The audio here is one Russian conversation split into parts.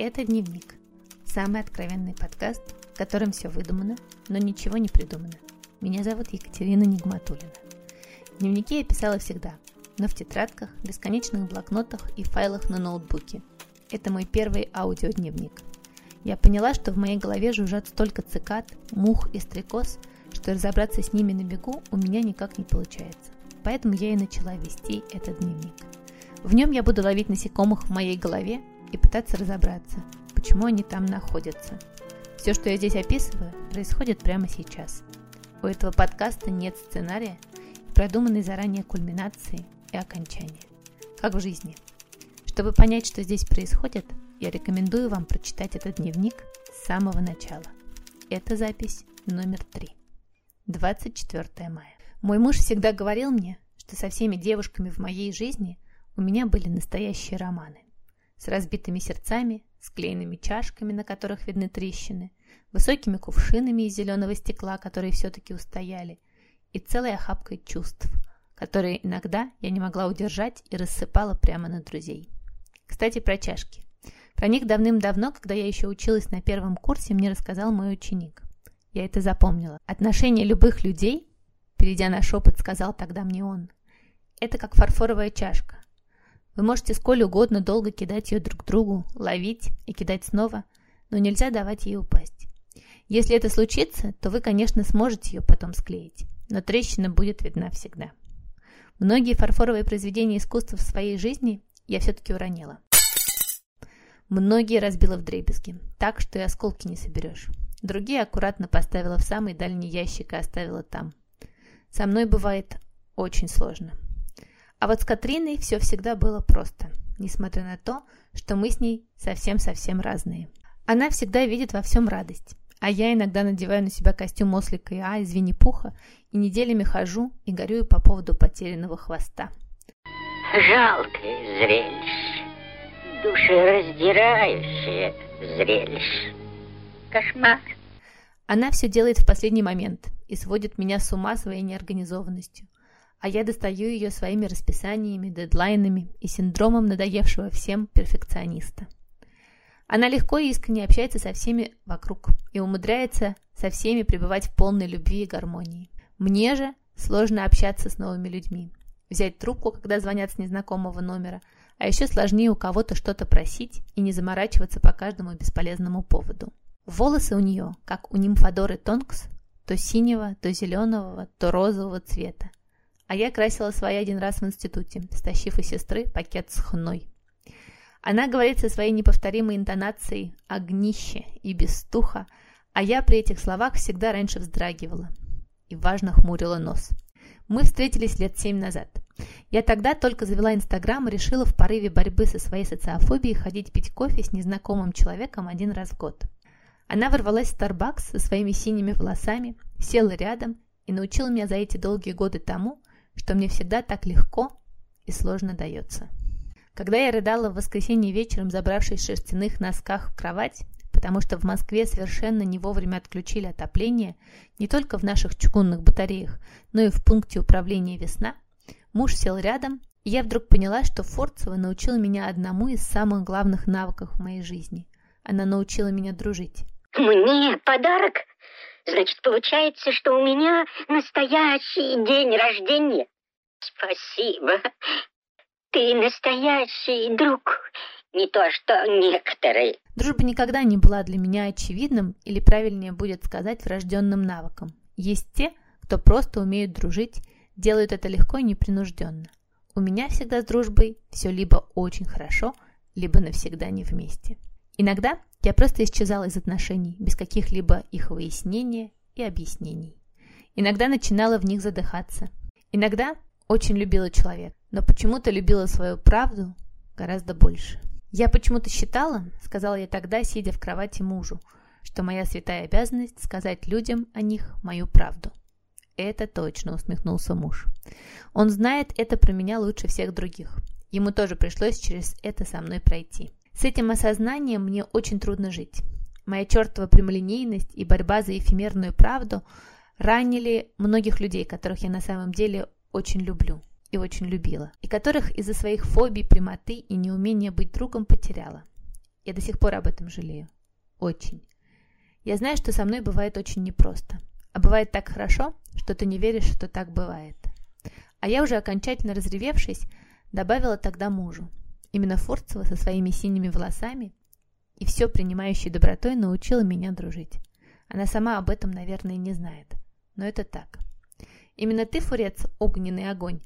Это «Дневник». Самый откровенный подкаст, в котором все выдумано, но ничего не придумано. Меня зовут Екатерина Нигматулина. Дневники я писала всегда, но в тетрадках, бесконечных блокнотах и файлах на ноутбуке. Это мой первый аудиодневник. Я поняла, что в моей голове жужжат столько цикад, мух и стрекоз, что разобраться с ними на бегу у меня никак не получается. Поэтому я и начала вести этот дневник. В нем я буду ловить насекомых в моей голове и пытаться разобраться, почему они там находятся. Все, что я здесь описываю, происходит прямо сейчас. У этого подкаста нет сценария, продуманной заранее кульминации и окончания. Как в жизни. Чтобы понять, что здесь происходит, я рекомендую вам прочитать этот дневник с самого начала. Это запись номер три. 24 мая. Мой муж всегда говорил мне, что со всеми девушками в моей жизни у меня были настоящие романы. С разбитыми сердцами, склеенными чашками, на которых видны трещины, высокими кувшинами из зеленого стекла, которые все-таки устояли, и целой охапкой чувств, которые иногда я не могла удержать и рассыпала прямо на друзей. Кстати, про чашки. Про них давным-давно, когда я еще училась на первом курсе, мне рассказал мой ученик. Я это запомнила. Отношение любых людей Перейдя на шепот, сказал тогда мне он. Это как фарфоровая чашка. Вы можете сколь угодно долго кидать ее друг другу, ловить и кидать снова, но нельзя давать ей упасть. Если это случится, то вы, конечно, сможете ее потом склеить, но трещина будет видна всегда. Многие фарфоровые произведения искусства в своей жизни я все-таки уронила. Многие разбила в дребезги, так, что и осколки не соберешь. Другие аккуратно поставила в самый дальний ящик и оставила там. Со мной бывает очень сложно. А вот с Катриной все всегда было просто, несмотря на то, что мы с ней совсем-совсем разные. Она всегда видит во всем радость, а я иногда надеваю на себя костюм ослика и А из Винни-Пуха и неделями хожу и горюю по поводу потерянного хвоста. Жалкое зрелище, душераздирающее зрелище. Кошмар. Она все делает в последний момент и сводит меня с ума своей неорганизованностью. А я достаю ее своими расписаниями, дедлайнами и синдромом надоевшего всем перфекциониста. Она легко и искренне общается со всеми вокруг и умудряется со всеми пребывать в полной любви и гармонии. Мне же сложно общаться с новыми людьми. Взять трубку, когда звонят с незнакомого номера, а еще сложнее у кого-то что-то просить и не заморачиваться по каждому бесполезному поводу. Волосы у нее, как у нимфодоры Тонкс, то синего, то зеленого, то розового цвета. А я красила свои один раз в институте, стащив у сестры пакет с хной. Она говорит со своей неповторимой интонацией «огнище» и «бестуха», а я при этих словах всегда раньше вздрагивала и важно хмурила нос. Мы встретились лет семь назад. Я тогда только завела Инстаграм и решила в порыве борьбы со своей социофобией ходить пить кофе с незнакомым человеком один раз в год. Она ворвалась в Starbucks со своими синими волосами, села рядом и научила меня за эти долгие годы тому, что мне всегда так легко и сложно дается. Когда я рыдала в воскресенье вечером, забравшись в шерстяных носках в кровать, потому что в Москве совершенно не вовремя отключили отопление не только в наших чугунных батареях, но и в пункте управления «Весна», муж сел рядом, и я вдруг поняла, что Форцева научила меня одному из самых главных навыков в моей жизни. Она научила меня дружить. Мне подарок? Значит, получается, что у меня настоящий день рождения. Спасибо. Ты настоящий друг, не то что некоторые. Дружба никогда не была для меня очевидным, или правильнее будет сказать, врожденным навыком. Есть те, кто просто умеют дружить, делают это легко и непринужденно. У меня всегда с дружбой все либо очень хорошо, либо навсегда не вместе. Иногда я просто исчезала из отношений, без каких-либо их выяснения и объяснений. Иногда начинала в них задыхаться. Иногда очень любила человека, но почему-то любила свою правду гораздо больше. Я почему-то считала, сказала я тогда, сидя в кровати мужу, что моя святая обязанность сказать людям о них мою правду. Это точно, усмехнулся муж. Он знает это про меня лучше всех других. Ему тоже пришлось через это со мной пройти. С этим осознанием мне очень трудно жить. Моя чертова прямолинейность и борьба за эфемерную правду ранили многих людей, которых я на самом деле очень люблю и очень любила, и которых из-за своих фобий, прямоты и неумения быть другом потеряла. Я до сих пор об этом жалею. Очень. Я знаю, что со мной бывает очень непросто. А бывает так хорошо, что ты не веришь, что так бывает. А я уже окончательно разревевшись, добавила тогда мужу. Именно Фурцева со своими синими волосами и все принимающей добротой научила меня дружить. Она сама об этом, наверное, не знает. Но это так. Именно ты, Фурец, огненный огонь,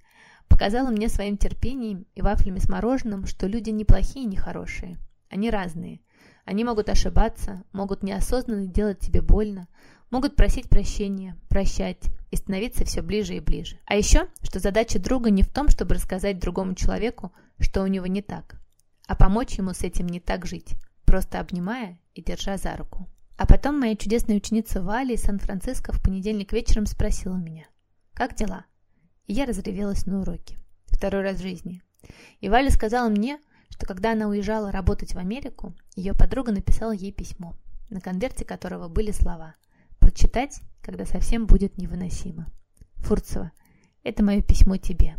показала мне своим терпением и вафлями с мороженым, что люди не плохие и не хорошие. Они разные. Они могут ошибаться, могут неосознанно делать тебе больно, могут просить прощения, прощать и становиться все ближе и ближе. А еще, что задача друга не в том, чтобы рассказать другому человеку, что у него не так, а помочь ему с этим не так жить, просто обнимая и держа за руку. А потом моя чудесная ученица Валя из Сан-Франциско в понедельник вечером спросила меня, «Как дела?» И я разревелась на уроке. Второй раз в жизни. И Валя сказала мне, что когда она уезжала работать в Америку, ее подруга написала ей письмо, на конверте которого были слова «Прочитать, когда совсем будет невыносимо». Фурцева, это мое письмо тебе.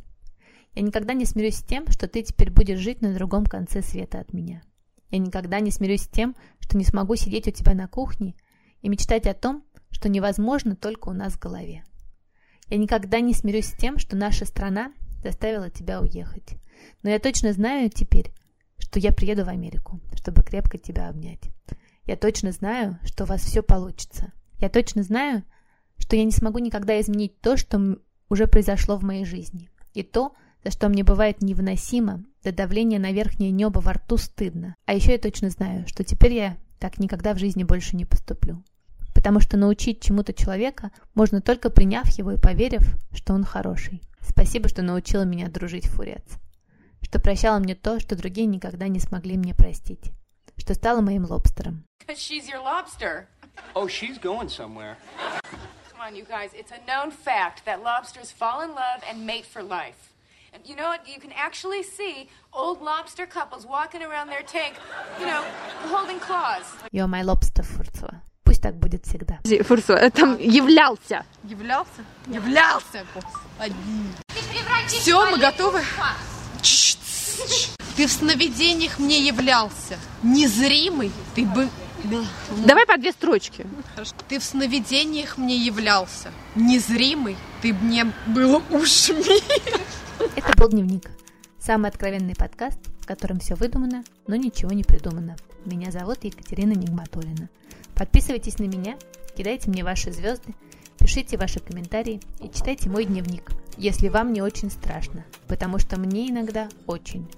Я никогда не смирюсь с тем, что ты теперь будешь жить на другом конце света от меня. Я никогда не смирюсь с тем, что не смогу сидеть у тебя на кухне и мечтать о том, что невозможно только у нас в голове. Я никогда не смирюсь с тем, что наша страна заставила тебя уехать. Но я точно знаю теперь, что я приеду в Америку, чтобы крепко тебя обнять. Я точно знаю, что у вас все получится. Я точно знаю, что я не смогу никогда изменить то, что уже произошло в моей жизни. И то, за что мне бывает невыносимо, до давления на верхнее небо во рту стыдно. А еще я точно знаю, что теперь я так никогда в жизни больше не поступлю. Потому что научить чему-то человека можно только приняв его и поверив, что он хороший. Спасибо, что научила меня дружить, Фурец. Что прощала мне то, что другие никогда не смогли мне простить. Что стала моим лобстером. She's your lobster. Oh, she's going somewhere. Come on, you guys. It's a known fact that lobsters fall in love and mate for life. You know what? You can actually see old lobster couples walking around their tank, you know, holding claws. You're my lobster, Фурцева. Пусть так будет всегда. Фурсова, там являлся. Являлся? Являлся. Все, мы готовы? Ты в сновидениях мне являлся. Незримый ты бы... Давай по две строчки. Ты в сновидениях мне являлся. Незримый ты мне был ушми. Это был дневник. Самый откровенный подкаст, в котором все выдумано, но ничего не придумано. Меня зовут Екатерина Нигматулина. Подписывайтесь на меня, кидайте мне ваши звезды, пишите ваши комментарии и читайте мой дневник, если вам не очень страшно, потому что мне иногда очень.